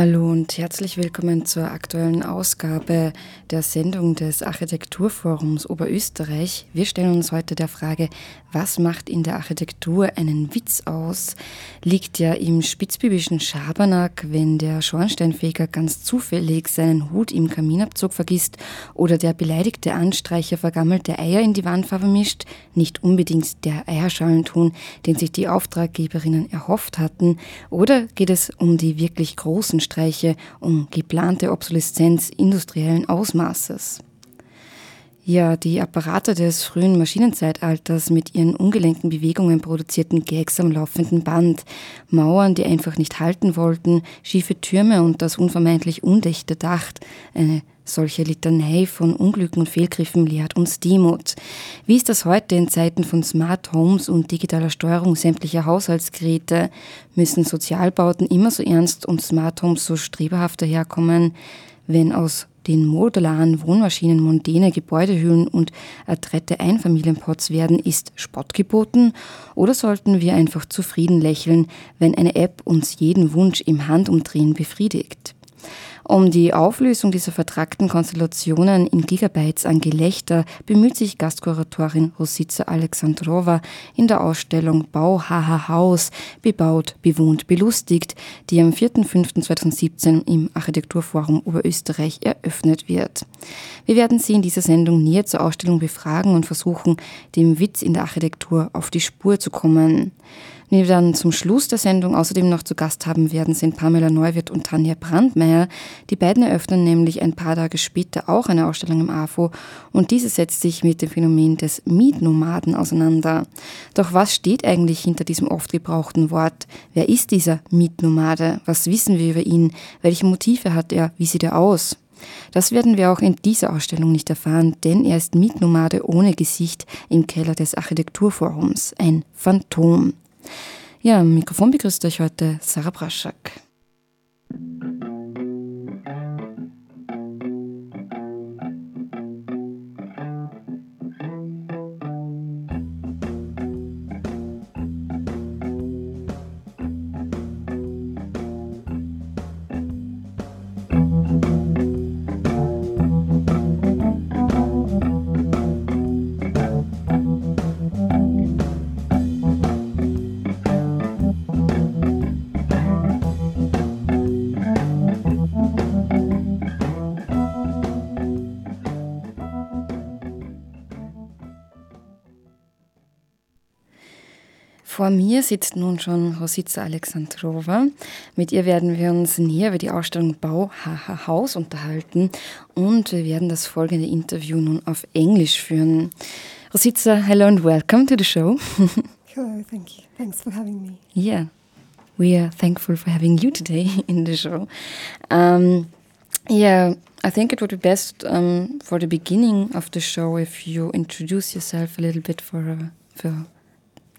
Hallo und herzlich willkommen zur aktuellen Ausgabe der Sendung des Architekturforums Oberösterreich. Wir stellen uns heute der Frage, was macht in der Architektur einen Witz aus? Liegt ja im spitzbübischen Schabernack, wenn der Schornsteinfeger ganz zufällig seinen Hut im Kaminabzug vergisst oder der beleidigte Anstreicher vergammelte Eier in die Wandfarbe mischt, nicht unbedingt der Eierschalenton, den sich die Auftraggeberinnen erhofft hatten, oder geht es um die wirklich großen Streiche um geplante Obsoleszenz industriellen Ausmaßes. Ja, die Apparate des frühen Maschinenzeitalters mit ihren ungelenken Bewegungen produzierten Gags am laufenden Band, Mauern, die einfach nicht halten wollten, schiefe Türme und das unvermeidlich undichte Dach, eine solche Litanei von Unglücken und Fehlgriffen lehrt uns Demut. Wie ist das heute in Zeiten von Smart Homes und digitaler Steuerung sämtlicher Haushaltsgeräte? Müssen Sozialbauten immer so ernst und Smart Homes so streberhaft daherkommen, wenn aus den modularen Wohnmaschinen mondäne Gebäudehüllen und adrette Einfamilienpots werden, ist Spott geboten? Oder sollten wir einfach zufrieden lächeln, wenn eine App uns jeden Wunsch im Handumdrehen befriedigt? Um die Auflösung dieser vertragten Konstellationen in Gigabytes an Gelächter bemüht sich Gastkuratorin Rosica Alexandrova in der Ausstellung Bau HH Haus, bebaut, bewohnt, belustigt, die am 4.5.2017 im Architekturforum Oberösterreich eröffnet wird. Wir werden Sie in dieser Sendung näher zur Ausstellung befragen und versuchen, dem Witz in der Architektur auf die Spur zu kommen. Wen wir dann zum Schluss der Sendung außerdem noch zu Gast haben werden, sind Pamela Neuwirth und Tanja Brandmeier. Die beiden eröffnen nämlich ein paar Tage später auch eine Ausstellung im AFO und diese setzt sich mit dem Phänomen des Mietnomaden auseinander. Doch was steht eigentlich hinter diesem oft gebrauchten Wort? Wer ist dieser Mietnomade? Was wissen wir über ihn? Welche Motive hat er? Wie sieht er aus? Das werden wir auch in dieser Ausstellung nicht erfahren, denn er ist Mietnomade ohne Gesicht im Keller des Architekturforums, ein Phantom. Ja, Mikrofon begrüßt euch heute Sarah Braschak. Vor mir sitzt nun schon Rosica Alexandrova. Mit ihr werden wir uns näher über die Ausstellung Bau Haus unterhalten und wir werden das folgende Interview nun auf Englisch führen. Rosica, hello and welcome to the show. Hello, thank you. Thanks for having me. Yeah, we are thankful for having you today in the show. Um, yeah, I think it would be best um, for the beginning of the show if you introduce yourself a little bit for, uh, for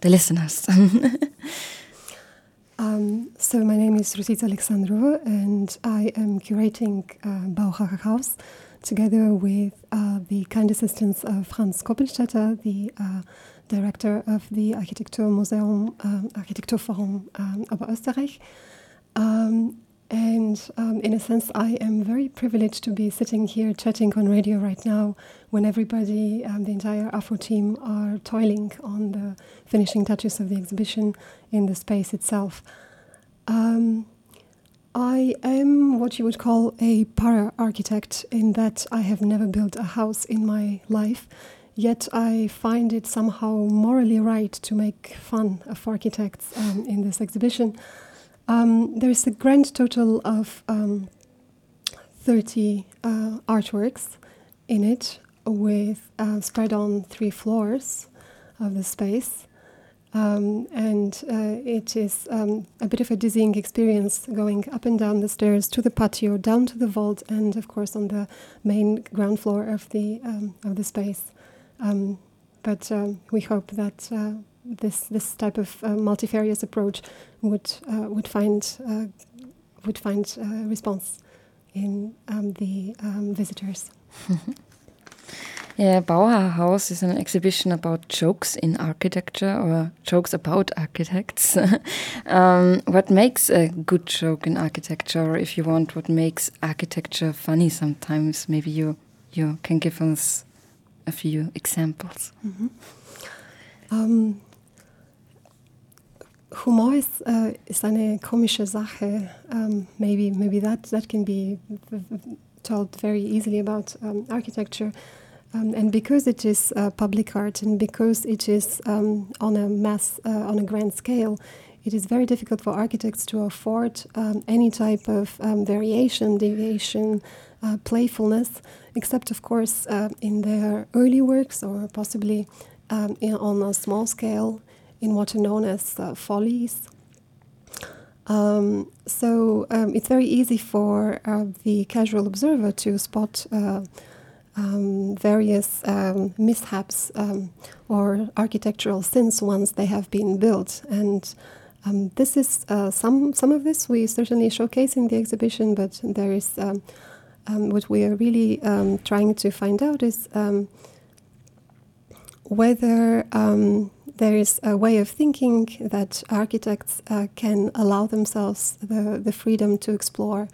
the listeners. um, so my name is Rositza Alexandrova, and I am curating uh, BAUhahaHAUS together with uh, the kind assistance of Franz Koppelstätter, the uh, director of the Architekturmuseum, um, Architekturforum um, Oberösterreich. Um, and um, in a sense, I am very privileged to be sitting here chatting on radio right now when everybody, um, the entire AFO team, are toiling on the finishing touches of the exhibition in the space itself. Um, I am what you would call a para architect in that I have never built a house in my life, yet I find it somehow morally right to make fun of architects um, in this exhibition. Um, there's a grand total of um, 30 uh, artworks in it, with uh, spread on three floors of the space. Um, and uh, it is um, a bit of a dizzying experience going up and down the stairs to the patio, down to the vault, and of course on the main ground floor of the um, of the space. Um, but um, we hope that uh, this this type of uh, multifarious approach would uh, would find uh, would find response in um, the um, visitors. yeah, Bauhaus is an exhibition about jokes in architecture or jokes about architects. um, what makes a good joke in architecture, or if you want, what makes architecture funny sometimes? Maybe you, you can give us a few examples. Mm -hmm. Um, Humor uh, ist eine komische Sache. Um, maybe maybe that that can be told very easily about um, architecture. Um, and because it is uh, public art and because it is um, on a mass, uh, on a grand scale, it is very difficult for architects to afford um, any type of um, variation, deviation, uh, playfulness, except, of course, uh, in their early works or possibly um, in, on a small scale in what are known as uh, follies. Um, so um, it's very easy for uh, the casual observer to spot uh, um, various um, mishaps um, or architectural sins once they have been built. And um, this is uh, some some of this we certainly showcase in the exhibition, but there is what we are really trying to find out is whether there is a way of thinking that architects uh, can allow themselves the, the freedom to explore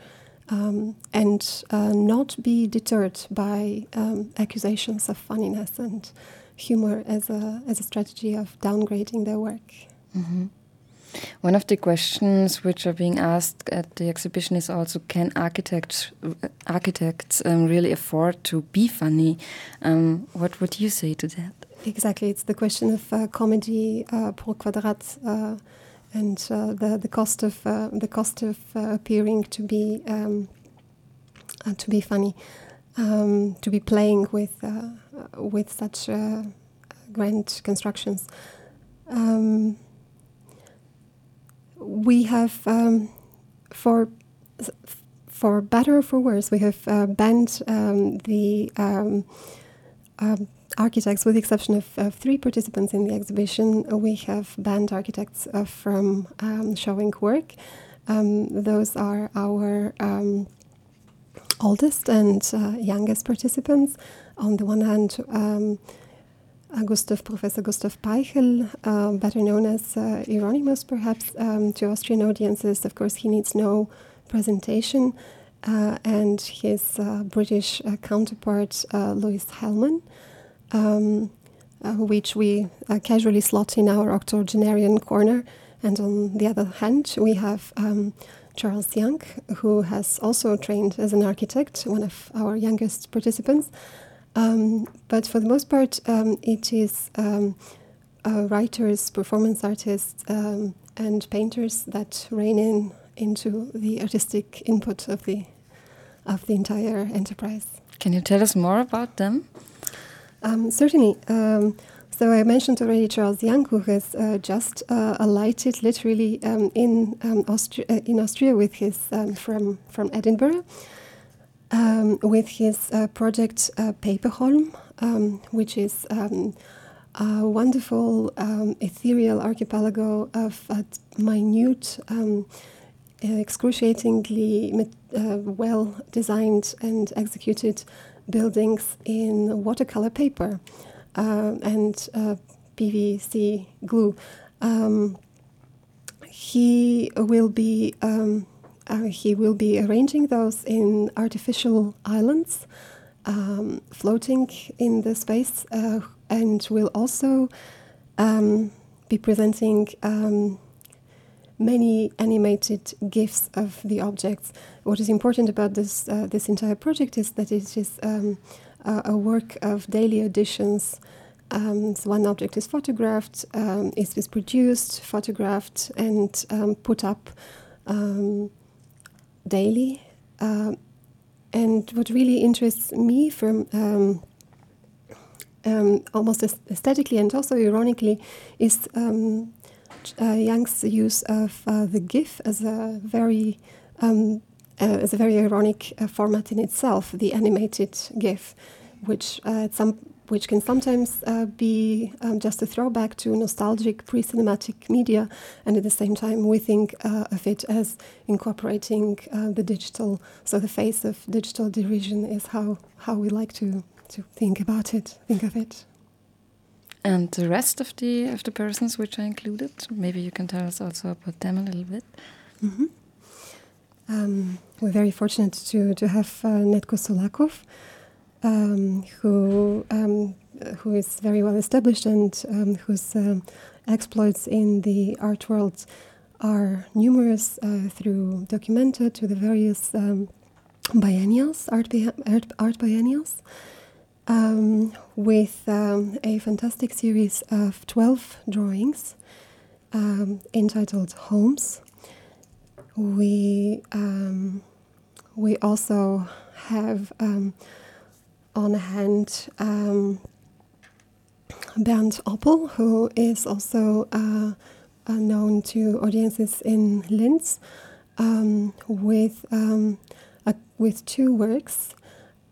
um, and uh, not be deterred by um, accusations of funniness and humor as a, as a strategy of downgrading their work. Mm -hmm. One of the questions which are being asked at the exhibition is also can architects, architects um, really afford to be funny? Um, what would you say to that? Exactly, it's the question of uh, comedy uh, per quadrat uh, and uh, the the cost of uh, the cost of uh, appearing to be um, to be funny, um, to be playing with with such grand constructions. Um, we have um, for for better or for worse, we have banned um, the um, architects, with the exception of, of, three participants in the exhibition, we have banned architects uh, from um, showing work. Um, those are our um, oldest and uh, youngest participants. On the one hand, um, uh, Gustav, Professor Gustav Peichl, uh, better known as uh, Ironimus, perhaps um, to Austrian audiences. Of course, he needs no presentation. Uh, and his British counterpart, Louis Hellman um, uh, which we uh, casually slot in our octogenarian corner. And on the other hand, we have um, Charles Young, who has also trained as an architect, one of our youngest participants. Um, but for the most part, um, it is um, uh, writers, performance artists, um, and painters that rein in into the artistic input of the of the entire enterprise. Can you tell us more about them? Um, certainly. Um, so I mentioned already Charles Young, who has uh, just uh, alighted literally um, in um, Austria, uh, in Austria with his um, from from Edinburgh, um, with his uh, project uh, Paperholm, which is a wonderful ethereal archipelago of minute. excruciatingly well designed and executed buildings in watercolor paper uh, and uh, PVC glue. Um, he will be um, uh, he will be arranging those in artificial islands, um, floating in the space, uh, and will also um, be presenting um, many animated GIFs of the objects. What is important about this uh, this entire project is that it is um, a, a, work of daily additions. Um, so one object is photographed, um, is, produced, photographed, and um, put up um, daily. Uh, and what really interests me from um, almost aesthetically and also ironically is uh, Young's use of uh, the GIF as a very um, uh, as a very ironic uh, format in itself, the animated GIF, which uh, some which can sometimes uh, be um, just a throwback to nostalgic pre cinematic media, and at the same time, we think uh, of it as incorporating uh, the digital. So, the face of digital derision is how, how we like to, to think about it, think of it. And the rest of the of the persons which I included, maybe you can tell us also about them a little bit. Mm -hmm. um, we're very fortunate to to have uh, Nedko Solakov, um, who um, who is very well established and um, whose um, exploits in the art world are numerous uh, through Documenta to the various um, biennials, art, art, art biennials, um, with a fantastic series of 12 drawings entitled Homes. We, we also have on hand um, Bernd Oppl, who is also uh, uh, known to audiences in Linz, um, with um, a, with two works,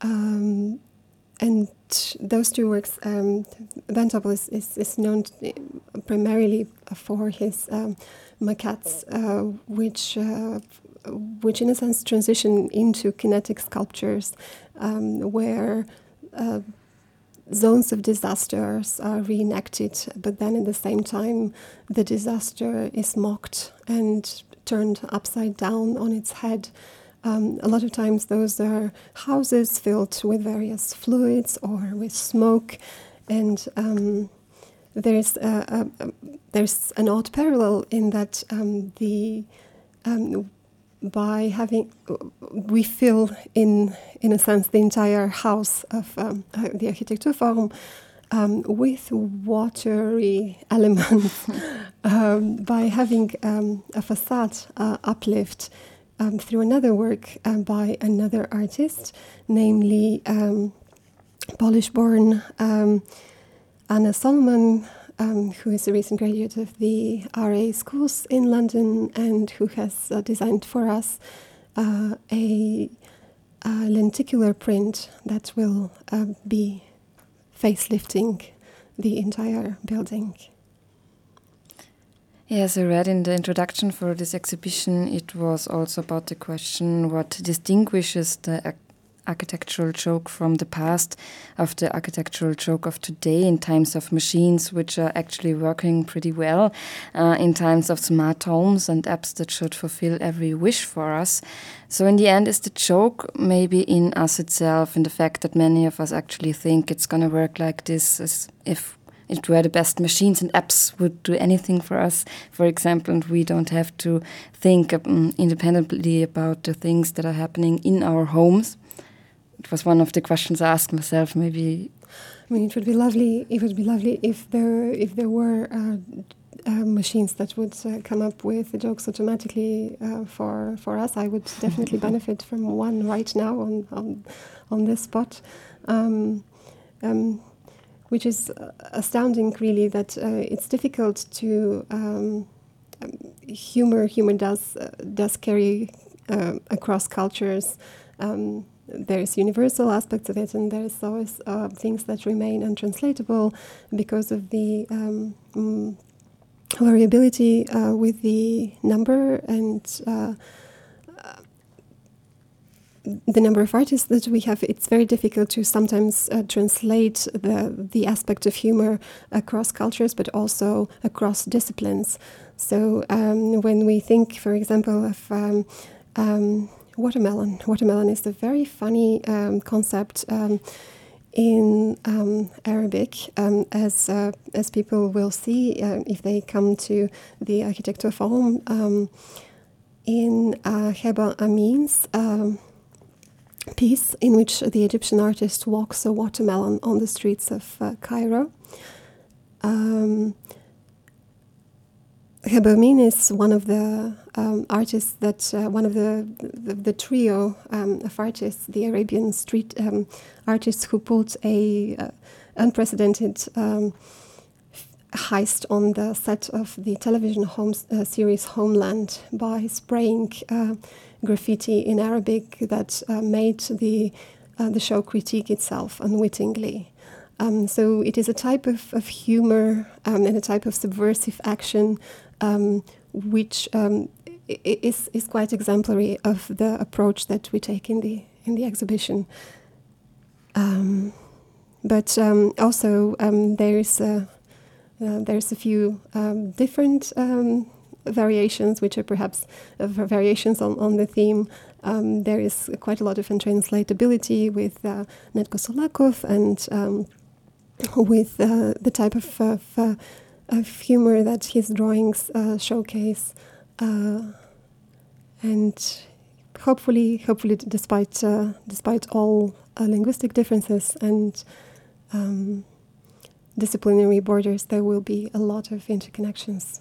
um, and those two works, um, is, is, is known primarily for his um, maquettes, uh, which uh, which in a sense transition into kinetic sculptures um, where uh, zones of disasters are reenacted, but then at the same time, the disaster is mocked and turned upside down on its head. Um, a lot of times, those are houses filled with various fluids or with smoke, and um, there's a, a, a, there's an odd parallel in that um, the um, by having we fill in in a sense the entire house of um, the Architekturforum um, with watery elements um, by having um, a facade uh, uplift um, through another work um, by another artist, namely Polish-born Anna Solomon um, who is a recent graduate of the RA schools in London and who has uh, designed for us uh, a, a, lenticular print that will uh, be facelifting the entire building. Yes, I read in the introduction for this exhibition, it was also about the question what distinguishes the architectural joke from the past of the architectural joke of today in times of machines which are actually working pretty well uh, in times of smart homes and apps that should fulfill every wish for us. So in the end is the joke maybe in us itself in the fact that many of us actually think it's going to work like this as if it were the best machines and apps would do anything for us, for example, and we don't have to think um, independently about the things that are happening in our homes it was one of the questions I asked myself. Maybe. I mean, it would be lovely. It would be lovely if there if there were uh, uh, machines that would uh, come up with the jokes automatically uh, for for us. I would definitely benefit from one right now on on on this spot. Um, um, which is astounding, really, that uh, it's difficult to um, um humor. Humor does uh, does carry across cultures. Um, there's universal aspects of it, and there's always uh, things that remain untranslatable because of the um, mm, variability uh, with the number and uh, uh, the number of artists that we have. It's very difficult to sometimes uh, translate the the aspect of humor across cultures, but also across disciplines. So um, when we think, for example, of um, um watermelon. Watermelon is a very funny um, concept um, in um, Arabic, um, as uh, as people will see uh, if they come to the Architekturforum um, in uh, Heba Amin's um, piece, in which the Egyptian artist walks a watermelon on the streets of uh, Cairo. Um, Amin is one of the um, artists that uh, one of the the, the trio um, of artists, the Arabian street um, artists who pulled a uh, unprecedented um, heist on the set of the television homes, uh, series Homeland by spraying uh, graffiti in Arabic that uh, made the uh, the show critique itself unwittingly. Um, so it is a type of, of humor um, and a type of subversive action um, which um, is, is quite exemplary of the approach that we take in the, in the exhibition. Um, but um, also there is a, uh, there's a few different variations, which are perhaps uh, variations on, on the theme. Um, there is quite a lot of untranslatability with uh, Nedko Solakov and um, with uh, the type of, of, uh, of, humor that his drawings uh, showcase. And hopefully, hopefully, despite, despite all linguistic differences and um, disciplinary borders, there will be a lot of interconnections.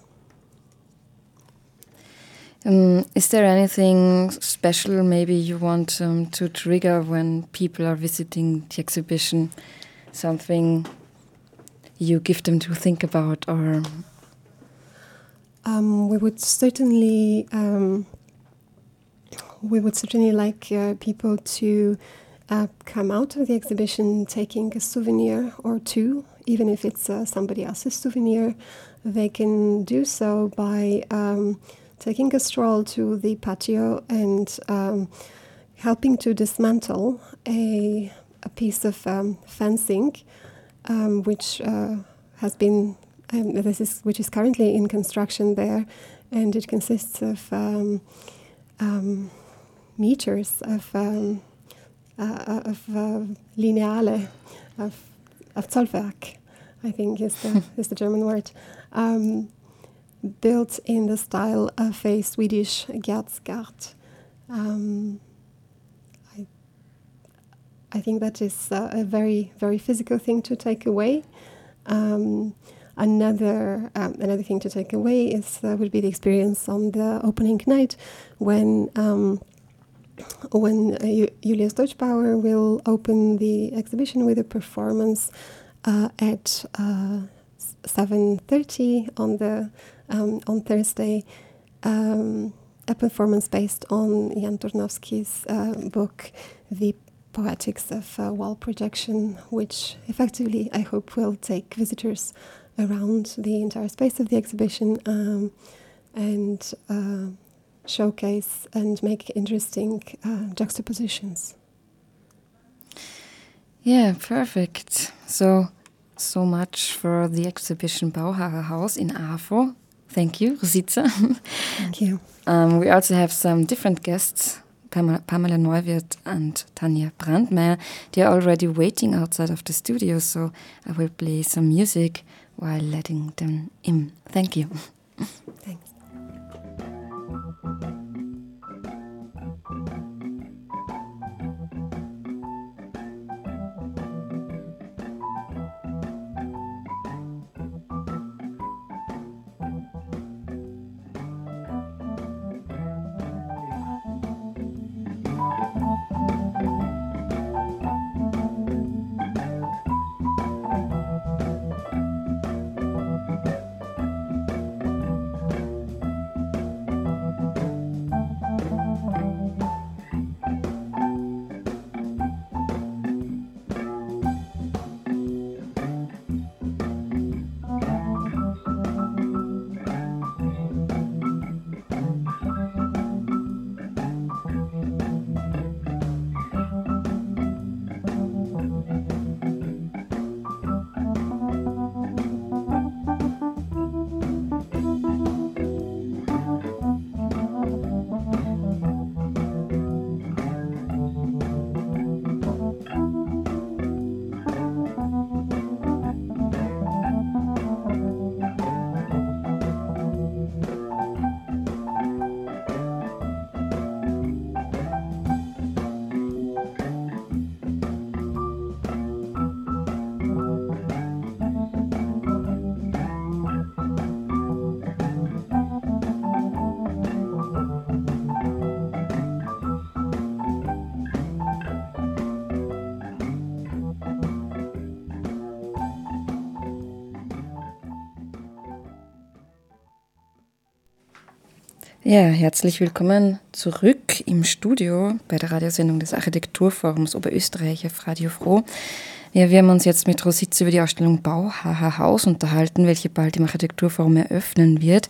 Um, is there anything special maybe you want um, to trigger when people are visiting the exhibition? Something you give them to think about, or um, we would certainly um, we would certainly like uh, people to uh, come out of the exhibition taking a souvenir or two, even if it's uh, somebody else's souvenir. They can do so by um, taking a stroll to the patio and um, helping to dismantle a, a piece of um, fencing, um, which uh, has been um, this is which is currently in construction there, and it consists of um, meters of uh, of uh, lineale of of Zollwerk, I think is the is the German word. Um, built in the style of a Swedish Gärdsgård. Um, I, I think that is uh, a very, very physical thing to take away. Um, another um, another thing to take away is uh, would be the experience on the opening night when um, when uh, Julius Deutschbauer will open the exhibition with a performance uh, at uh, 7.30 on the um, on Thursday um, a performance based on Jan Tornowski's uh, book, The Poetics of uh, Wall Projection, which effectively I hope will take visitors around the entire space of the exhibition um, and uh, showcase and make interesting uh, juxtapositions. Yeah, perfect. So, so much for the exhibition BAUhahaHAUS in AFO. Thank you, Rositza. Thank you. Um, we also have some different guests, Pamela Neuwirth and Tanja Brandmeier. They are already waiting outside of the studio, so I will play some music while letting them in. Thank you. Thanks. Thank you. Ja, herzlich willkommen zurück im Studio bei der Radiosendung des Architekturforums Oberösterreich auf Radio Froh. Ja, wir haben uns jetzt mit Rositz über die Ausstellung Bauhaha Haus unterhalten, welche bald im Architekturforum eröffnen wird.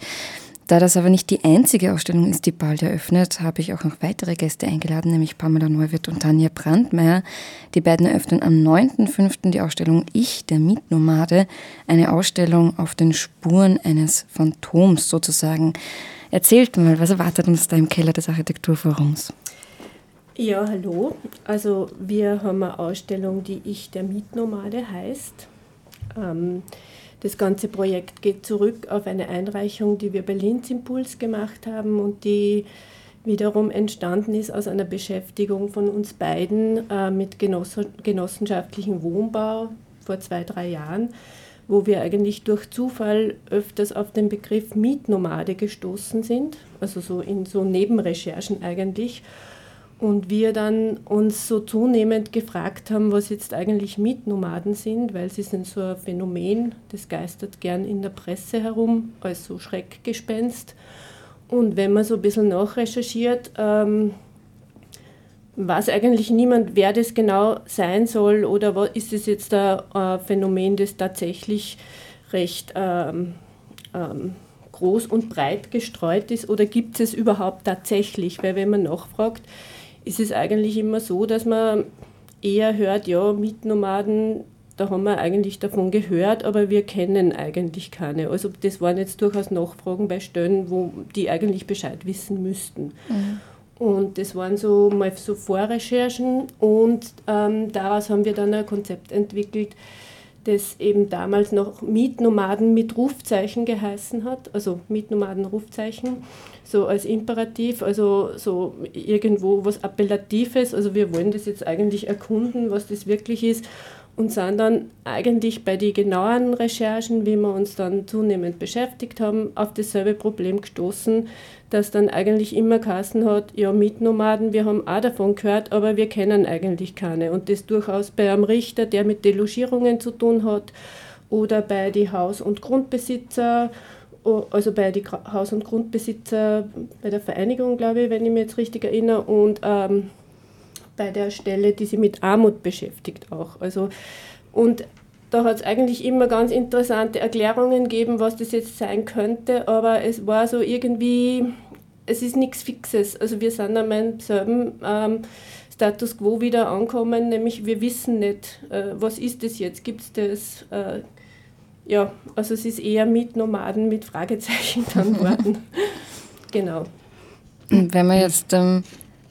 Da das aber nicht die einzige Ausstellung ist, die bald eröffnet, habe ich auch noch weitere Gäste eingeladen, nämlich Pamela Neuwirth und Tanja Brandmeier. Die beiden eröffnen am 9.5. die Ausstellung Ich, der Mietnomade, eine Ausstellung auf den Spuren eines Phantoms sozusagen. Erzählt mal, was erwartet uns da im Keller des Architekturforums? Ja, hallo. Also wir haben eine Ausstellung, die Ich, der Mietnomade heißt. Ähm, das ganze Projekt geht zurück auf eine Einreichung, die wir bei Linz Impuls gemacht haben und die wiederum entstanden ist aus einer Beschäftigung von uns beiden äh, mit genossenschaftlichem Wohnbau vor zwei, drei Jahren, wo wir eigentlich durch Zufall öfters auf den Begriff Mietnomade gestoßen sind, also so in so Nebenrecherchen eigentlich und wir dann uns so zunehmend gefragt haben, was jetzt eigentlich Mietnomaden sind, weil sie sind so ein Phänomen, das geistert gern in der Presse herum, als so Schreckgespenst. Und wenn man so ein bisschen nachrecherchiert, ähm, weiß eigentlich niemand, wer das genau sein soll oder ist es jetzt ein, Phänomen, das tatsächlich recht ähm, ähm, groß und breit gestreut ist oder gibt es es überhaupt tatsächlich? Weil wenn man nachfragt, ist es eigentlich immer so, dass man eher hört, ja, Mietnomaden, da haben wir eigentlich davon gehört, aber wir kennen eigentlich keine. Also das waren jetzt durchaus Nachfragen bei Stellen, wo die eigentlich Bescheid wissen müssten. Mhm. Und das waren so mal so Vorrecherchen und ähm, daraus haben wir dann ein Konzept entwickelt, das eben damals noch Mietnomaden mit Rufzeichen geheißen hat, also Mietnomaden Rufzeichen so als Imperativ, also so irgendwo was Appellatives. Also wir wollen das jetzt eigentlich erkunden, was das wirklich ist und sind dann eigentlich bei den genauen Recherchen, wie wir uns dann zunehmend beschäftigt haben, auf dasselbe Problem gestoßen, dass dann eigentlich immer Kassen hat, ja, Mietnomaden, wir haben auch davon gehört, aber wir kennen eigentlich keine. Und das durchaus bei einem Richter, der mit Delogierungen zu tun hat, oder bei den Haus- und Grundbesitzer also bei den Haus- und Grundbesitzer, bei der Vereinigung, glaube ich, wenn ich mich jetzt richtig erinnere, und ähm, bei der Stelle, die sich mit Armut beschäftigt auch. Also, und da hat es eigentlich immer ganz interessante Erklärungen gegeben, was das jetzt sein könnte, aber es war so irgendwie, es ist nichts Fixes. Also wir sind an meinem selben ähm, Status quo wieder angekommen, nämlich wir wissen nicht, äh, was ist das jetzt, gibt es das, äh, ja, also es ist eher mit Nomaden mit Fragezeichen dann worden. genau. Wenn man jetzt ähm,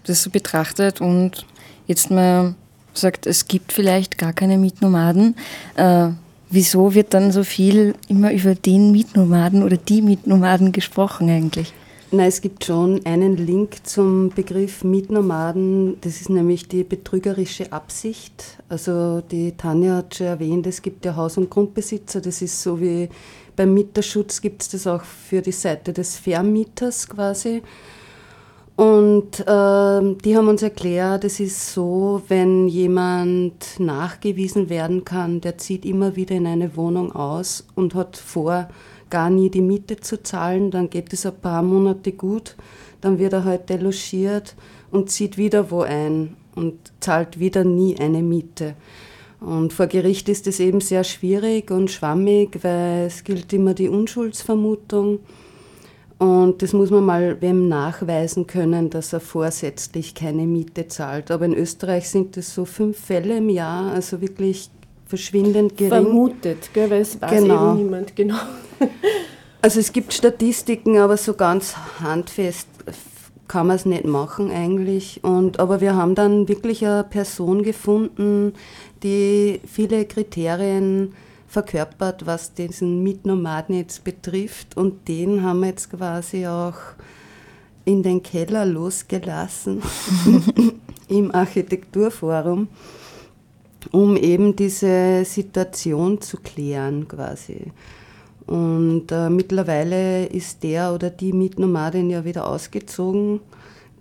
das so betrachtet und jetzt mal sagt, es gibt vielleicht gar keine Mietnomaden, äh, wieso wird dann so viel immer über den Mietnomaden oder die Mietnomaden gesprochen eigentlich? Nein, es gibt schon einen Link zum Begriff Mietnomaden. Das ist nämlich die betrügerische Absicht. Also die Tanja hat schon erwähnt, es gibt ja Haus- und Grundbesitzer. Das ist so wie beim Mieterschutz gibt es das auch für die Seite des Vermieters quasi. Und äh, die haben uns erklärt, es ist so, wenn jemand nachgewiesen werden kann, der zieht immer wieder in eine Wohnung aus und hat vor, gar nie die Miete zu zahlen, dann geht es ein paar Monate gut, dann wird er halt delogiert und zieht wieder wo ein und zahlt wieder nie eine Miete. Und vor Gericht ist es eben sehr schwierig und schwammig, weil es gilt immer die Unschuldsvermutung. Und das muss man mal wem nachweisen können, dass er vorsätzlich keine Miete zahlt. Aber in Österreich sind es so fünf Fälle im Jahr, also wirklich verschwindend gering. Vermutet, gell, weil es weiß genau. eben niemand genau. Also es gibt Statistiken, aber so ganz handfest kann man es nicht machen eigentlich. Und, aber wir haben dann wirklich eine Person gefunden, die viele Kriterien verkörpert, was diesen Mietnomaden jetzt betrifft. Und den haben wir jetzt quasi auch in den Keller losgelassen im Architekturforum um eben diese Situation zu klären quasi. Und äh, mittlerweile ist der oder die Mietnomadin ja wieder ausgezogen.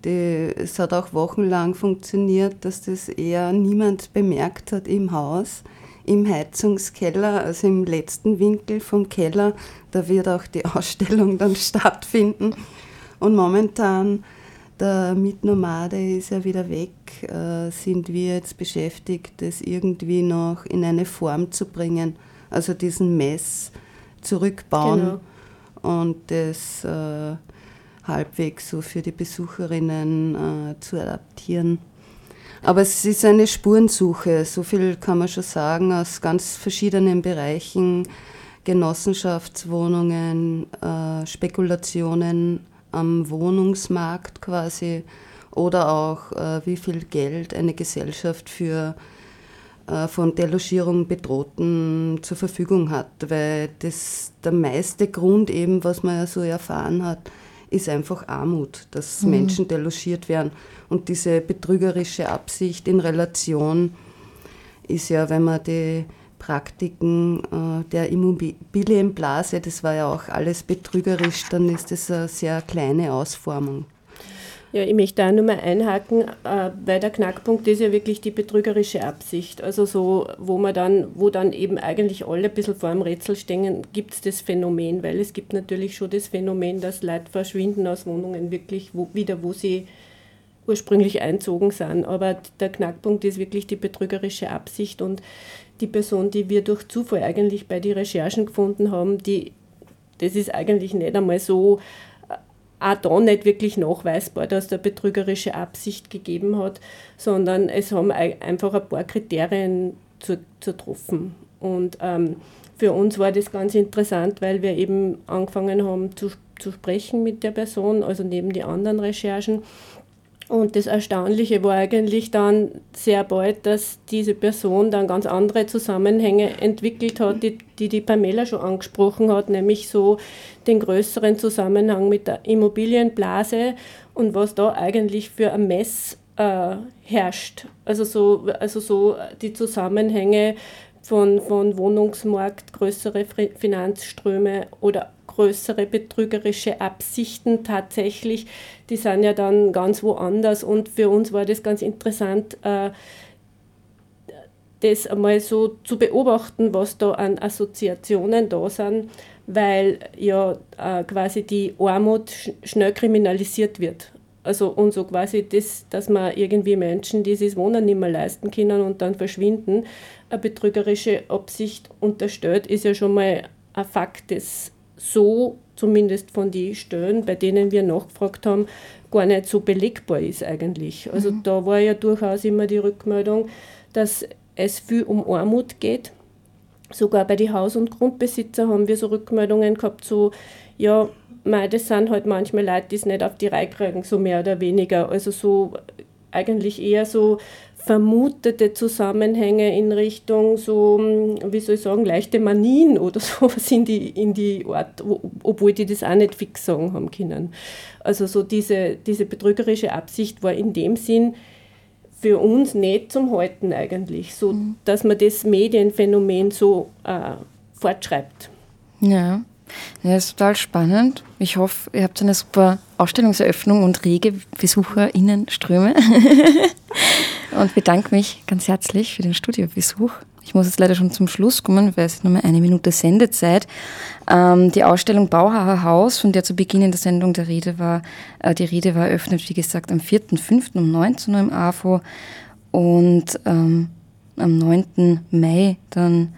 Die, es hat auch wochenlang funktioniert, dass das eher niemand bemerkt hat im Haus, im Heizungskeller, also im letzten Winkel vom Keller. Da wird auch die Ausstellung dann stattfinden. Und momentan der Mitnomade ist ja wieder weg, äh, sind wir jetzt beschäftigt, das irgendwie noch in eine Form zu bringen. Also diesen Mess zurückbauen genau. und das äh, halbwegs so für die Besucherinnen äh, zu adaptieren. Aber es ist eine Spurensuche, so viel kann man schon sagen, aus ganz verschiedenen Bereichen. Genossenschaftswohnungen, äh, Spekulationen am Wohnungsmarkt quasi oder auch äh, wie viel Geld eine Gesellschaft für äh, von Delogierung Bedrohten zur Verfügung hat, weil das der meiste Grund eben, was man ja so erfahren hat, ist einfach Armut, dass mhm. Menschen delogiert werden. Und diese betrügerische Absicht in Relation ist ja, wenn man die Praktiken äh, der Immobilienblase, das war ja auch alles betrügerisch, dann ist das eine sehr kleine Ausformung. Ja, ich möchte da nur mal einhaken, äh, weil der Knackpunkt ist ja wirklich die betrügerische Absicht. Also so, wo man dann, wo dann eben eigentlich alle ein bisschen vor dem Rätsel stehen, gibt es das Phänomen, weil es gibt natürlich schon das Phänomen, dass Leute verschwinden aus Wohnungen wirklich wo, wieder, wo sie ursprünglich einzogen sind. Aber der Knackpunkt ist wirklich die betrügerische Absicht und die Person, die wir durch Zufall eigentlich bei den Recherchen gefunden haben, die, das ist eigentlich nicht einmal so auch da nicht wirklich nachweisbar, dass da betrügerische Absicht gegeben hat, sondern es haben einfach ein paar Kriterien zu, zu treffen. Und ähm, für uns war das ganz interessant, weil wir eben angefangen haben zu, zu sprechen mit der Person, also neben den anderen Recherchen. Und das Erstaunliche war eigentlich dann sehr bald, dass diese Person dann ganz andere Zusammenhänge entwickelt hat, die die, die Pamela schon angesprochen hat, nämlich so den größeren Zusammenhang mit der Immobilienblase und was da eigentlich für ein Mess äh, herrscht. Also so, also so die Zusammenhänge von, von Wohnungsmarkt, größere Finanzströme oder größere betrügerische Absichten tatsächlich, die sind ja dann ganz woanders. Und für uns war das ganz interessant, äh, das einmal so zu beobachten, was da an Assoziationen da sind, weil ja äh, quasi die Armut schnell kriminalisiert wird. Also und so quasi das, dass man irgendwie Menschen, die sich das Wohnen nicht mehr leisten können und dann verschwinden, eine betrügerische Absicht unterstellt, ist ja schon mal ein Fakt, das so, zumindest von den Stellen, bei denen wir nachgefragt haben, gar nicht so belegbar ist eigentlich. Also mhm. da war ja durchaus immer die Rückmeldung, dass es viel um Armut geht. Sogar bei den Haus- und Grundbesitzer haben wir so Rückmeldungen gehabt, so, ja, mei, das sind halt manchmal Leute, die es nicht auf die Reihe kriegen, so mehr oder weniger. Also so eigentlich eher so vermutete Zusammenhänge in Richtung so, wie soll ich sagen, leichte Manien oder sowas in die, in die Art, obwohl die das auch nicht fix sagen haben können. Also so diese, diese betrügerische Absicht war in dem Sinn für uns nicht zum Halten eigentlich, so mhm. dass man das Medienphänomen so äh, fortschreibt. Ja. Ja, ist total spannend. Ich hoffe, ihr habt eine super Ausstellungseröffnung und rege BesucherInnenströme. und bedanke mich ganz herzlich für den Studiobesuch. Ich muss jetzt leider schon zum Schluss kommen, weil es nur mehr eine Minute Sendezeit. Ähm, die Ausstellung Bauhaar Haus, von der zu Beginn in der Sendung der Rede war, äh, die Rede war eröffnet, wie gesagt, am 4.5. um 19 Uhr im AFO und ähm, am 9. Mai dann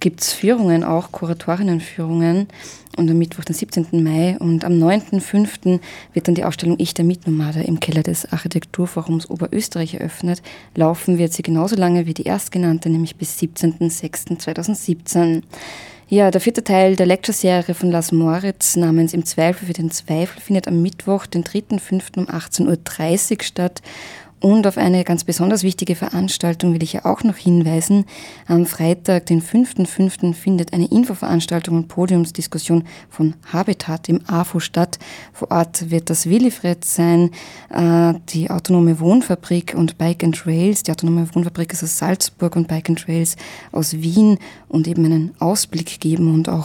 gibt es Führungen, auch Kuratorinnenführungen und am Mittwoch, den 17. Mai und am 9.5. wird dann die Ausstellung Ich der Mietnomade im Keller des Architekturforums Oberösterreich eröffnet. Laufen wird sie genauso lange wie die erstgenannte, nämlich bis 17.06.2017. Ja, der vierte Teil der Lecture-Serie von Lars Moritz namens Im Zweifel für den Zweifel findet am Mittwoch, den 3.5. um 18.30 Uhr statt und auf eine ganz besonders wichtige Veranstaltung will ich ja auch noch hinweisen. Am Freitag, den 5.5., findet eine Infoveranstaltung und Podiumsdiskussion von Habitat im AFO statt. Vor Ort wird das Willifred sein, äh, die autonome Wohnfabrik und Bike and Trails. Die autonome Wohnfabrik ist aus Salzburg und Bike and Trails aus Wien und eben einen Ausblick geben und auch